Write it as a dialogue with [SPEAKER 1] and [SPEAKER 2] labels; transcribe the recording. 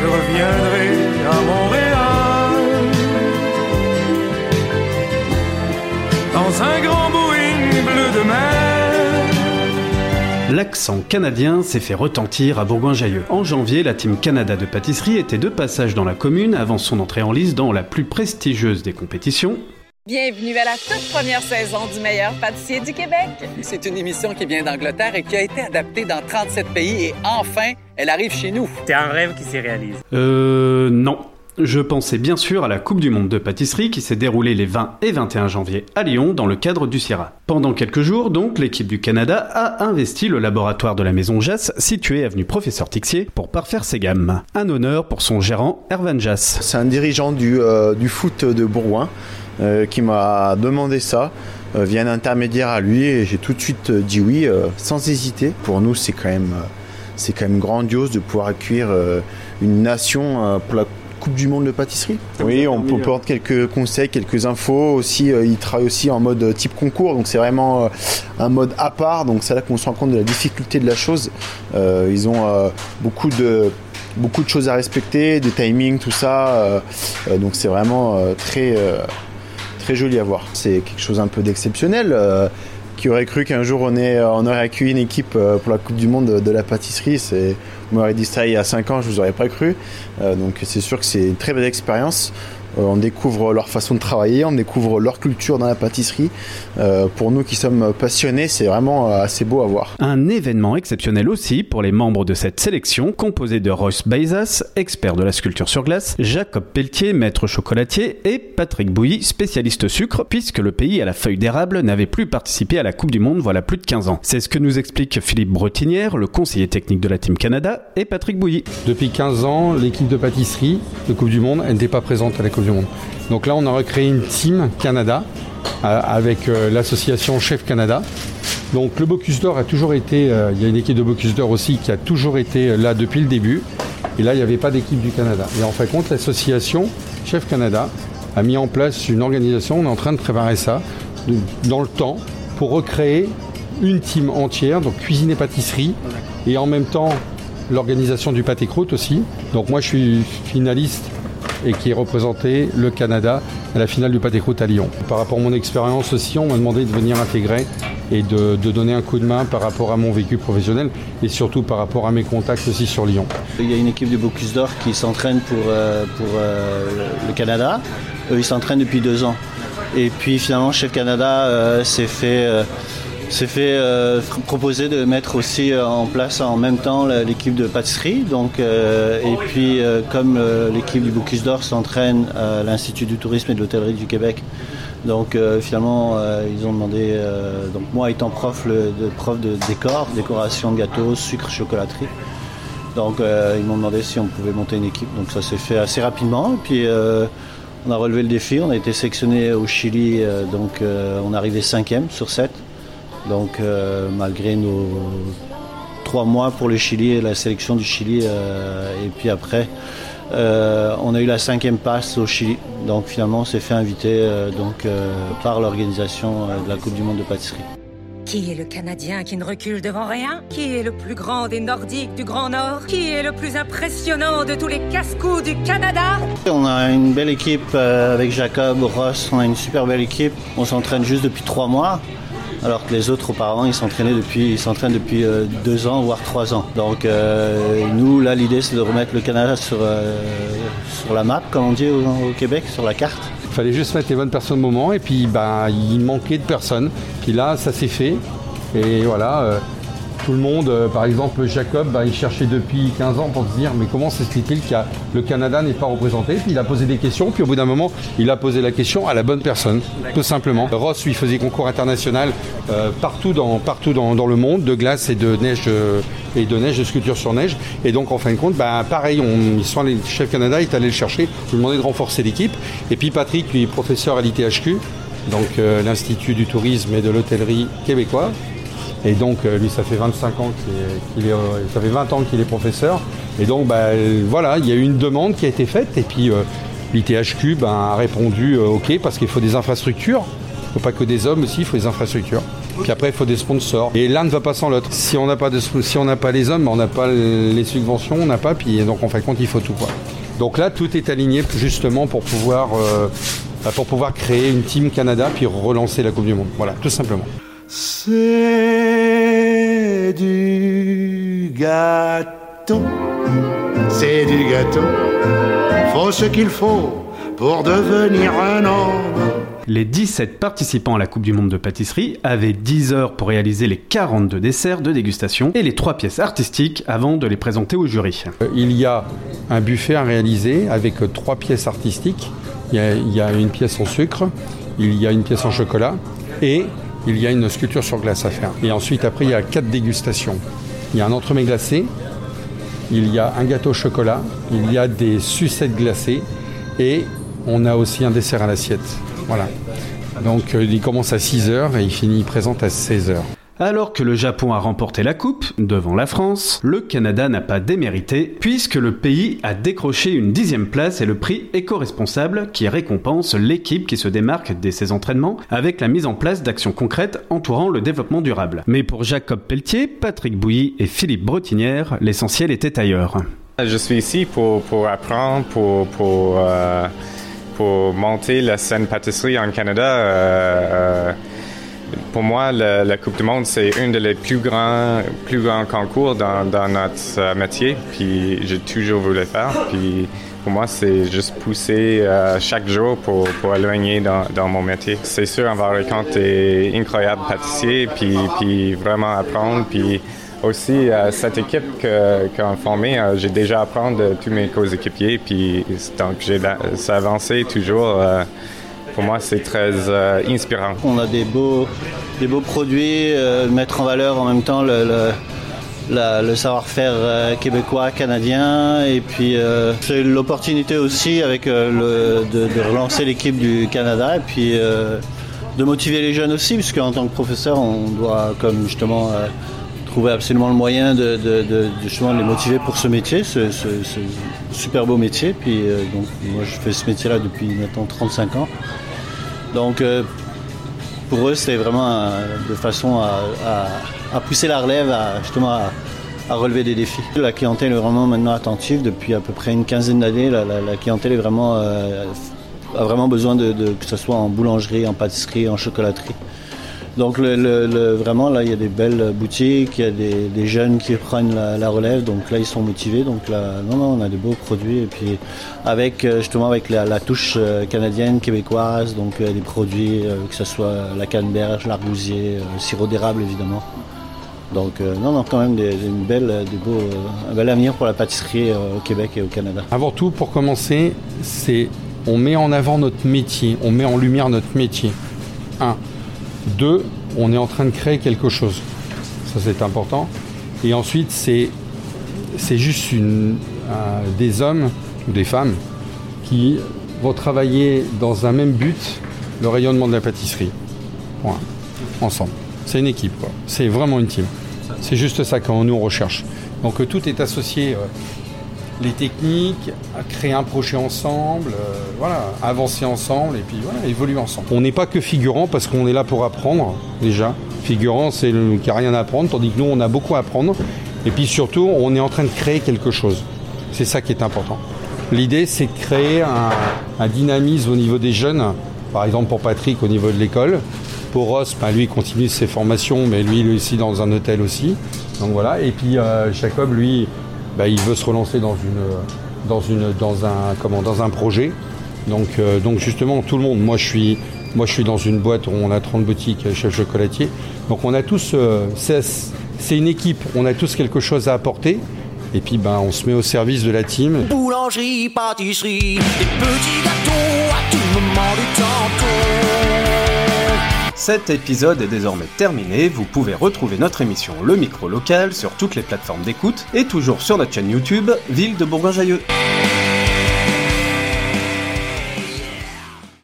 [SPEAKER 1] je reviendrai à Montréal. Dans un grand Boeing bleu de mer.
[SPEAKER 2] L'accent canadien s'est fait retentir à Bourgoin-Jallieu. En janvier, la Team Canada de pâtisserie était de passage dans la commune avant son entrée en lice dans la plus prestigieuse des compétitions,
[SPEAKER 3] Bienvenue à la toute première saison du meilleur pâtissier du Québec.
[SPEAKER 4] C'est une émission qui vient d'Angleterre et qui a été adaptée dans 37 pays et enfin, elle arrive chez nous.
[SPEAKER 5] C'est un rêve qui s'est réalisé.
[SPEAKER 2] Euh non. Je pensais bien sûr à la Coupe du Monde de pâtisserie qui s'est déroulée les 20 et 21 janvier à Lyon dans le cadre du Sierra. Pendant quelques jours, donc, l'équipe du Canada a investi le laboratoire de la maison Jass, situé avenue Professeur Tixier, pour parfaire ses gammes. Un honneur pour son gérant, Ervan Jass.
[SPEAKER 6] C'est un dirigeant du, euh, du foot de Bourgoin euh, qui m'a demandé ça euh, via un intermédiaire à lui et j'ai tout de suite euh, dit oui euh, sans hésiter. Pour nous, c'est quand même euh, c'est quand même grandiose de pouvoir accueillir euh, une nation euh, pour la Coupe du Monde de pâtisserie. Oui, on peut apporter quelques conseils, quelques infos. Aussi, euh, il travaille aussi en mode euh, type concours, donc c'est vraiment euh, un mode à part. Donc c'est là qu'on se rend compte de la difficulté de la chose. Euh, ils ont euh, beaucoup de beaucoup de choses à respecter, des timings, tout ça. euh, euh, donc c'est vraiment euh, très euh, joli à voir. C'est quelque chose un peu d'exceptionnel. euh, qui aurait cru qu'un jour on, est, on aurait accueilli une équipe euh, pour la Coupe du Monde de, de la pâtisserie C'est, M'auriez dit ça il y a 5 ans, je vous aurais pas cru. Euh, donc c'est sûr que c'est une très belle expérience. Euh, on découvre leur façon de travailler, on découvre leur culture dans la pâtisserie. Euh, pour nous qui sommes passionnés, c'est vraiment assez beau à voir.
[SPEAKER 2] Un événement exceptionnel aussi pour les membres de cette sélection, composé de Royce Baizas, expert de la sculpture sur glace, Jacob Pelletier, maître chocolatier, et Patrick Bouilly, spécialiste sucre, puisque le pays à la feuille d'érable n'avait plus participé à la Coupe du Monde voilà plus de 15 ans. C'est ce que nous explique Philippe Bretinière, le conseiller technique de la Team Canada, et Patrick Bouilly.
[SPEAKER 7] Depuis 15 ans, l'équipe de pâtisserie de Coupe du Monde, elle n'était pas présente à la Coupe du Monde. Donc là, on a recréé une team Canada euh, avec euh, l'association Chef Canada. Donc le Bocuse d'Or a toujours été, euh, il y a une équipe de Bocuse d'Or aussi qui a toujours été là depuis le début. Et là, il n'y avait pas d'équipe du Canada. Et en fin de compte, l'association Chef Canada a mis en place une organisation, on est en train de préparer ça, dans le temps, pour recréer une team entière, donc cuisine et pâtisserie, et en même temps l'organisation du pâté croûte aussi. Donc moi je suis finaliste et qui ai représenté le Canada à la finale du pâté croûte à Lyon. Par rapport à mon expérience aussi, on m'a demandé de venir intégrer et de, de donner un coup de main par rapport à mon vécu professionnel et surtout par rapport à mes contacts aussi sur Lyon.
[SPEAKER 8] Il y a une équipe de Bocuse d'Or qui s'entraîne pour, euh, pour euh, le Canada. Eux, ils s'entraînent depuis deux ans. Et puis finalement, Chef Canada euh, s'est fait, euh, s'est fait euh, pr- proposer de mettre aussi euh, en place en même temps l'équipe de pâtisserie. Donc, euh, et puis, comme l'équipe du Bocuse d'Or s'entraîne à l'Institut du tourisme et de l'hôtellerie du Québec, donc finalement, ils ont demandé, donc moi étant prof, de, prof de décor, décoration gâteaux, sucre, chocolaterie. Donc ils m'ont demandé si on pouvait monter une équipe. Donc ça s'est fait assez rapidement. Et puis on a relevé le défi. On a été sélectionné au Chili. donc on est arrivé cinquième sur 7. Donc euh, malgré nos trois mois pour le Chili et la sélection du Chili. euh, et puis après, euh, on a eu la cinquième passe au Chili. Donc finalement on s'est fait inviter donc, par l'organisation de la Coupe du Monde de pâtisserie.
[SPEAKER 9] Qui est le Canadien qui ne recule devant rien? Qui est le plus grand des Nordiques du Grand Nord? Qui est le plus impressionnant de tous les casse-coups du Canada?
[SPEAKER 8] On a une belle équipe avec Jacob, Ross, on a une super belle équipe. On s'entraîne juste depuis trois mois, alors que les autres auparavant ils s'entraînaient depuis, s'entraînent depuis euh, deux ans voire trois ans. Donc euh, nous là l'idée c'est de remettre le Canada sur euh, la map comme on dit au, Québec, sur la carte.
[SPEAKER 7] Il fallait juste mettre les bonnes personnes au moment et puis ben, il manquait de personnes. Puis là, ça s'est fait. Et voilà, tout le monde, euh, par exemple Jacob, ben, il cherchait depuis 15 ans pour se dire mais comment s'explique-t-il que le Canada n'est pas représenté? Il a posé des questions, puis au bout d'un moment, il a posé la question à la bonne personne, tout simplement. Ross, lui, faisait concours international euh, partout, dans, le monde, de glace et de neige, euh, et de neige, de sculpture sur neige. Et donc en fin de compte, ben, pareil, ils le chef Canada est allé le chercher, lui demander de renforcer l'équipe. Et puis Patrick, lui, professeur à l'ITHQ, donc l'Institut du tourisme et de l'hôtellerie québécois. Et donc euh, lui, ça fait 25 ans qu'il est, est, euh, ça fait 20 ans qu'il est professeur. Et donc bah, voilà, il y a eu une demande qui a été faite et puis euh, l'ITHQ ben, a répondu euh, OK parce qu'il faut des infrastructures. Il ne faut pas que des hommes aussi, il faut des infrastructures. Puis après, il faut des sponsors. Et l'un ne va pas sans l'autre. Si on n'a pas, de, si on n'a pas les hommes, on n'a pas les subventions, on n'a pas. Puis donc, en fin de compte, il faut tout. Quoi. Donc là, tout est aligné justement pour pouvoir, euh, bah, pour pouvoir créer une Team Canada puis relancer la Coupe du Monde. Voilà, tout simplement.
[SPEAKER 5] C'est du gâteau, c'est du gâteau. Faut ce qu'il faut pour devenir un homme.
[SPEAKER 2] Les 17 participants à la Coupe du Monde de pâtisserie avaient 10 heures pour réaliser les 42 desserts de dégustation et les 3 pièces artistiques avant de les présenter au jury.
[SPEAKER 7] Euh, il y a un buffet à réaliser avec 3 pièces artistiques. Il y, a, il y a une pièce en sucre, il y a une pièce en chocolat et il y a une sculpture sur glace à faire. Et ensuite, après, il y a 4 dégustations. Il y a un entremets glacé, il y a un gâteau au chocolat, il y a des sucettes glacées et on a aussi un dessert à l'assiette. Voilà. Donc euh, il commence à 6h et il finit, il présente à 16h.
[SPEAKER 2] Alors que le Japon a remporté la coupe devant la France, le Canada n'a pas démérité puisque le pays a décroché une dixième place et le prix éco-responsable qui récompense l'équipe qui se démarque dès ses entraînements avec la mise en place d'actions concrètes entourant le développement durable. Mais pour Jacob Pelletier, Patrick Bouilly et Philippe Brotinière, l'essentiel était ailleurs.
[SPEAKER 10] Je suis ici pour, apprendre, euh, pour monter la scène pâtisserie en Canada, euh, euh, pour moi, la, Coupe du Monde, c'est un des plus grands, plus grands concours dans, notre euh, métier. Puis j'ai toujours voulu faire. Puis pour moi, c'est juste pousser chaque jour pour, pour éloigner dans, dans mon métier. C'est sûr, on va rencontrer incroyable pâtissier, puis, puis vraiment apprendre, puis aussi, cette équipe qu'on a formée, euh, j'ai déjà appris de tous mes co-équipiers, puis donc j'ai avancé toujours. Euh, pour moi, c'est très euh, inspirant.
[SPEAKER 8] On a des beaux, des beaux produits, mettre en valeur en même temps le, savoir-faire québécois, canadien. Et puis c'est l'opportunité aussi avec de, relancer l'équipe du Canada et puis de motiver les jeunes aussi, puisque en tant que professeur, on doit comme justement trouver absolument le moyen de, justement les motiver pour ce métier, ce, super beau métier. Puis euh, donc moi je fais ce métier-là depuis maintenant 35 ans. Donc euh, pour eux c'était vraiment euh, de façon à, pousser la relève, à, justement à, relever des défis. La clientèle est vraiment maintenant attentive depuis à peu près une quinzaine d'années. La, clientèle vraiment a vraiment besoin que ce soit en boulangerie, en pâtisserie, en chocolaterie. Donc vraiment là il y a des belles boutiques, il y a des, jeunes qui prennent la, relève, donc là ils sont motivés. Donc là non non on a des beaux produits et puis avec euh, justement avec la, touche euh, canadienne, québécoise, donc euh, des produits que ce soit la canneberge, l'argousier, le sirop d'érable évidemment. Donc non, non, quand même des beaux, un bel avenir pour la pâtisserie au Québec et au Canada.
[SPEAKER 7] Avant tout, pour commencer, c'est on met en avant notre métier, on met en lumière notre métier. Un, deux, on est en train de créer quelque chose. Ça, c'est important. Et ensuite, c'est, juste une, des hommes ou des femmes qui vont travailler dans un même but, le rayonnement de la pâtisserie. Ensemble. C'est une équipe. C'est vraiment une team. C'est juste ça qu'on nous recherche. Donc tout est associé. Euh, les techniques, créer un projet ensemble, euh, avancer ensemble et puis voilà, évoluer ensemble. On n'est pas que figurant parce qu'on est là pour apprendre déjà. Figurant, c'est le qui a rien à apprendre, tandis que nous, on a beaucoup à apprendre. Et puis surtout, on est en train de créer quelque chose. C'est ça qui est important. L'idée, c'est de créer un, dynamisme au niveau des jeunes. Par exemple, pour Patrick, au niveau de l'école. Pour Ross, ben, lui, il continue ses formations, mais lui, il est aussi dans un hôtel aussi. Donc voilà. Et puis euh, Jacob, lui, bah, il veut se relancer dans, une, dans, une, dans, un, comment, dans un projet. Donc, euh, donc justement, tout le monde, moi je, suis, moi je suis dans une boîte où on a 30 boutiques euh, chef chocolatier. Donc on a tous, euh, c'est une équipe, on a tous quelque chose à apporter. Et puis ben, on se met au service de la team.
[SPEAKER 5] Boulangerie, pâtisserie, des petits à tout moment du temps.
[SPEAKER 2] Cet épisode est désormais terminé, vous pouvez retrouver notre émission Le Micro Local sur toutes les plateformes d'écoute et toujours sur notre chaîne YouTube Ville de Bourgoin-Jailleux.